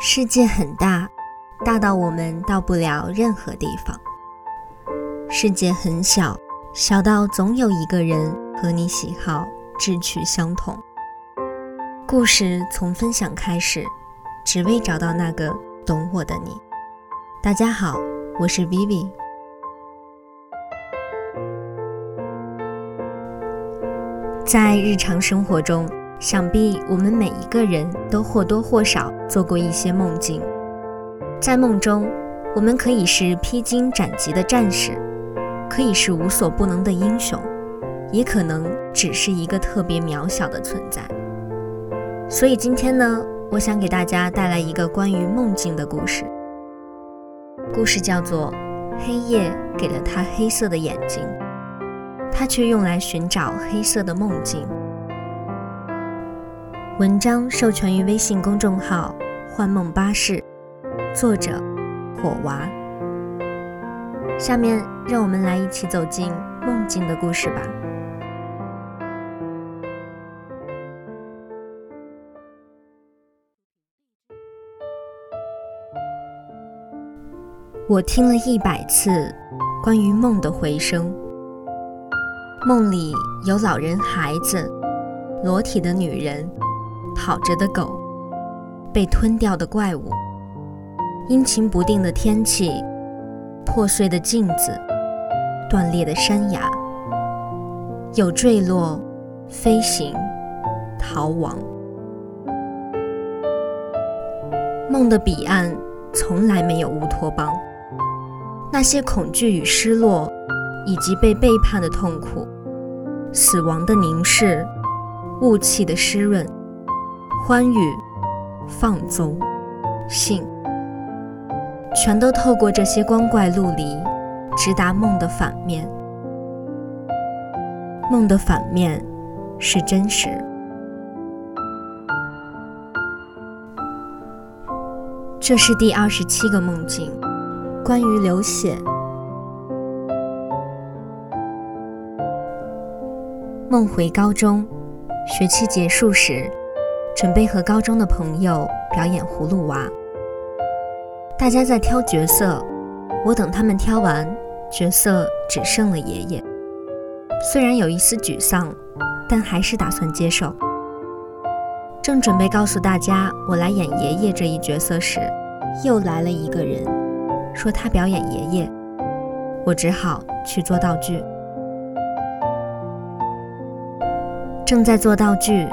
世界很大，大到我们到不了任何地方；世界很小，小到总有一个人和你喜好、志趣相同。故事从分享开始，只为找到那个懂我的你。大家好，我是 Vivi。在日常生活中。想必我们每一个人都或多或少做过一些梦境，在梦中，我们可以是披荆斩棘的战士，可以是无所不能的英雄，也可能只是一个特别渺小的存在。所以今天呢，我想给大家带来一个关于梦境的故事。故事叫做《黑夜给了他黑色的眼睛，他却用来寻找黑色的梦境》。文章授权于微信公众号“幻梦巴士”，作者火娃。下面让我们来一起走进梦境的故事吧。我听了一百次关于梦的回声，梦里有老人、孩子、裸体的女人。跑着的狗，被吞掉的怪物，阴晴不定的天气，破碎的镜子，断裂的山崖，有坠落、飞行、逃亡。梦的彼岸从来没有乌托邦，那些恐惧与失落，以及被背叛的痛苦，死亡的凝视，雾气的湿润。欢愉、放纵、性，全都透过这些光怪陆离，直达梦的反面。梦的反面是真实。这是第二十七个梦境，关于流血。梦回高中，学期结束时。准备和高中的朋友表演葫芦娃，大家在挑角色，我等他们挑完角色，只剩了爷爷。虽然有一丝沮丧，但还是打算接受。正准备告诉大家我来演爷爷这一角色时，又来了一个人，说他表演爷爷，我只好去做道具。正在做道具。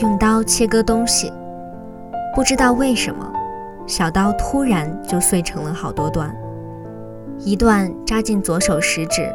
用刀切割东西，不知道为什么，小刀突然就碎成了好多段，一段扎进左手食指，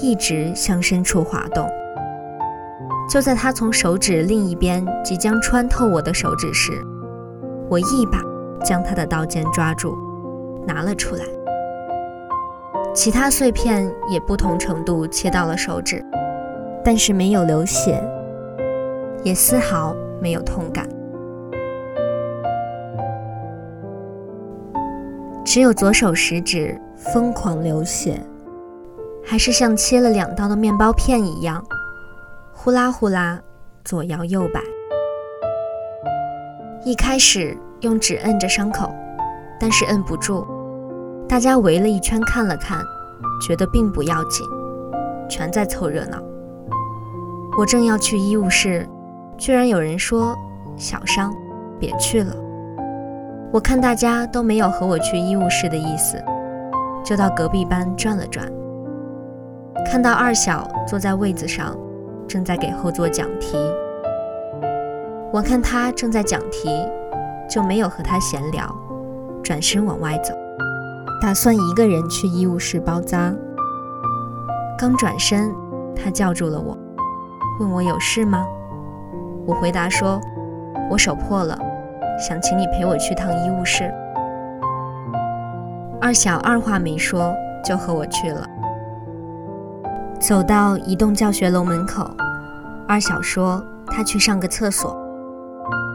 一直向深处滑动。就在他从手指另一边即将穿透我的手指时，我一把将他的刀尖抓住，拿了出来。其他碎片也不同程度切到了手指，但是没有流血。也丝毫没有痛感，只有左手食指疯狂流血，还是像切了两刀的面包片一样，呼啦呼啦左摇右摆。一开始用纸摁着伤口，但是摁不住，大家围了一圈看了看，觉得并不要紧，全在凑热闹。我正要去医务室。居然有人说小伤，别去了。我看大家都没有和我去医务室的意思，就到隔壁班转了转。看到二小坐在位子上，正在给后座讲题。我看他正在讲题，就没有和他闲聊，转身往外走，打算一个人去医务室包扎。刚转身，他叫住了我，问我有事吗？我回答说：“我手破了，想请你陪我去趟医务室。”二小二话没说就和我去了。走到一栋教学楼门口，二小说他去上个厕所，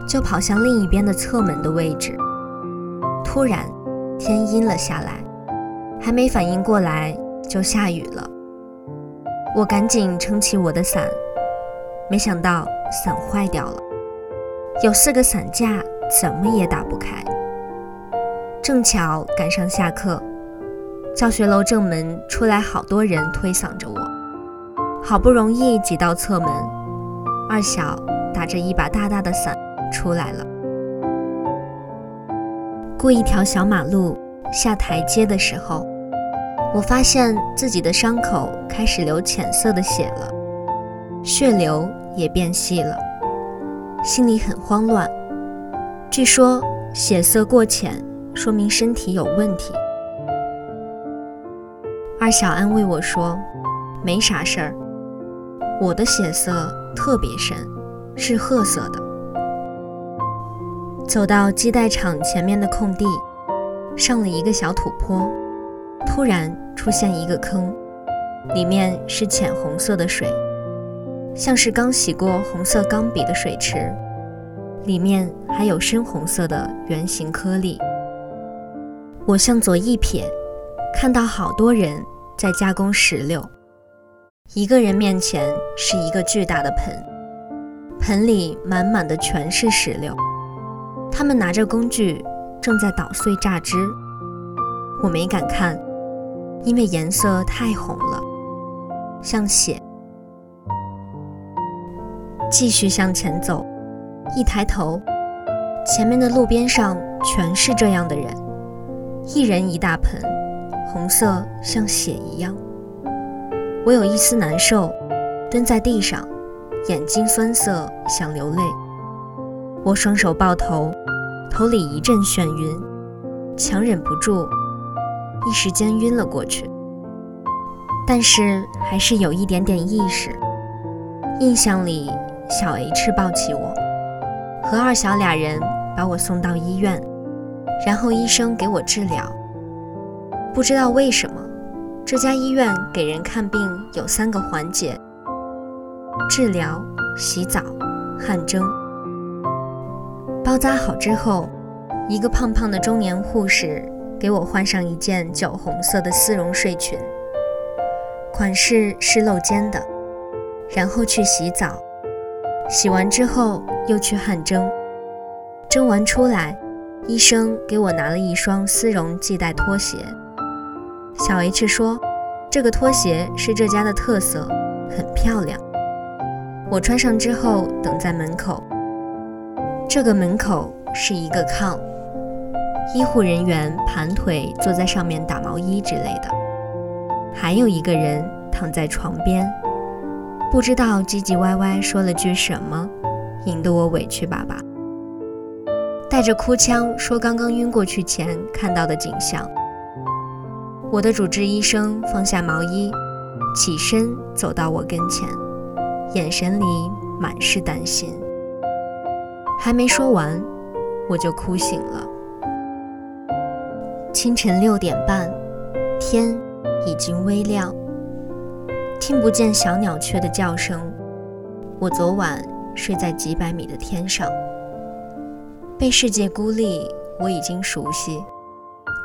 就跑向另一边的侧门的位置。突然，天阴了下来，还没反应过来就下雨了。我赶紧撑起我的伞，没想到。伞坏掉了，有四个伞架，怎么也打不开。正巧赶上下课，教学楼正门出来好多人推搡着我，好不容易挤到侧门，二小打着一把大大的伞出来了。过一条小马路下台阶的时候，我发现自己的伤口开始流浅色的血了，血流也变细了，心里很慌乱。据说血色过浅。说明身体有问题。二小安慰我说：“没啥事儿，我的血色特别深，是褐色的。”走到机带厂前面的空地，上了一个小土坡，突然出现一个坑，里面是浅红色的水，像是刚洗过红色钢笔的水池，里面还有深红色的圆形颗粒。我向左一瞥，看到好多人在加工石榴。一个人面前是一个巨大的盆，盆里满满的全是石榴。他们拿着工具正在捣碎榨汁。我没敢看，因为颜色太红了，像血。继续向前走，一抬头，前面的路边上全是这样的人。一人一大盆，红色像血一样。我有一丝难受，蹲在地上，眼睛酸涩，想流泪。我双手抱头，头里一阵眩晕，强忍不住，一时间晕了过去。但是还是有一点点意识。印象里，小 H 抱起我，和二小俩人把我送到医院。然后医生给我治疗。不知道为什么，这家医院给人看病有三个环节：治疗、洗澡、汗蒸。包扎好之后，一个胖胖的中年护士给我换上一件酒红色的丝绒睡裙，款式是露肩的。然后去洗澡，洗完之后又去汗蒸，蒸完出来。医生给我拿了一双丝绒系带拖鞋。小 H 说：“这个拖鞋是这家的特色，很漂亮。”我穿上之后，等在门口。这个门口是一个炕，医护人员盘腿坐在上面打毛衣之类的，还有一个人躺在床边，不知道唧唧歪歪说了句什么，引得我委屈巴巴。带着哭腔说：“刚刚晕过去前看到的景象。”我的主治医生放下毛衣，起身走到我跟前，眼神里满是担心。还没说完，我就哭醒了。清晨六点半，天已经微亮，听不见小鸟雀的叫声。我昨晚睡在几百米的天上。被世界孤立，我已经熟悉，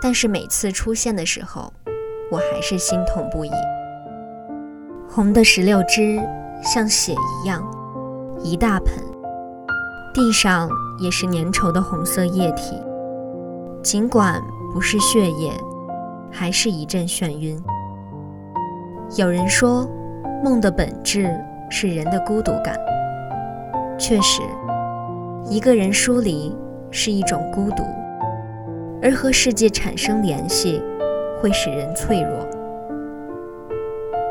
但是每次出现的时候，我还是心痛不已。红的石榴汁像血一样，一大盆，地上也是粘稠的红色液体。尽管不是血液，还是一阵眩晕。有人说，梦的本质是人的孤独感，确实。一个人疏离是一种孤独，而和世界产生联系会使人脆弱。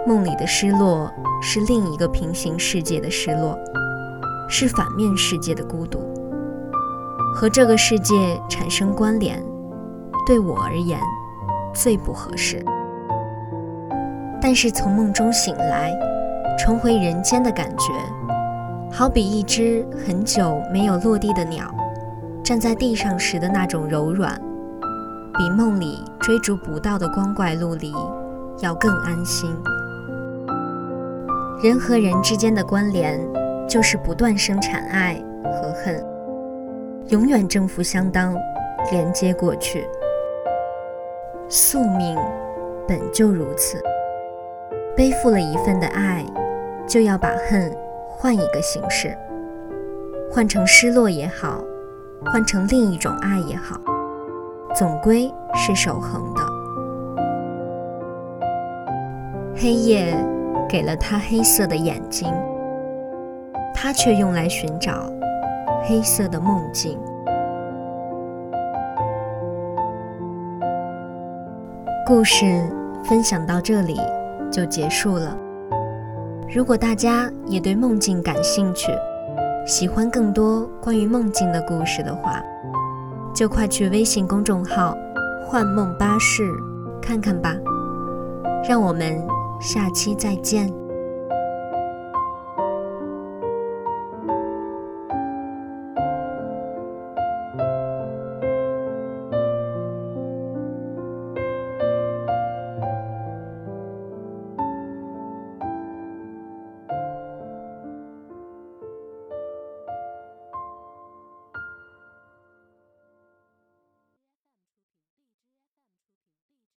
梦里的失落是另一个平行世界的失落，是反面世界的孤独。和这个世界产生关联，对我而言最不合适。但是从梦中醒来，重回人间的感觉。好比一只很久没有落地的鸟，站在地上时的那种柔软，比梦里追逐不到的光怪陆离要更安心。人和人之间的关联，就是不断生产爱和恨，永远正负相当，连接过去。宿命本就如此，背负了一份的爱，就要把恨。换一个形式，换成失落也好，换成另一种爱也好，总归是守恒的。黑夜给了他黑色的眼睛，他却用来寻找黑色的梦境。故事分享到这里就结束了。如果大家也对梦境感兴趣，喜欢更多关于梦境的故事的话，就快去微信公众号“幻梦巴士”看看吧。让我们下期再见。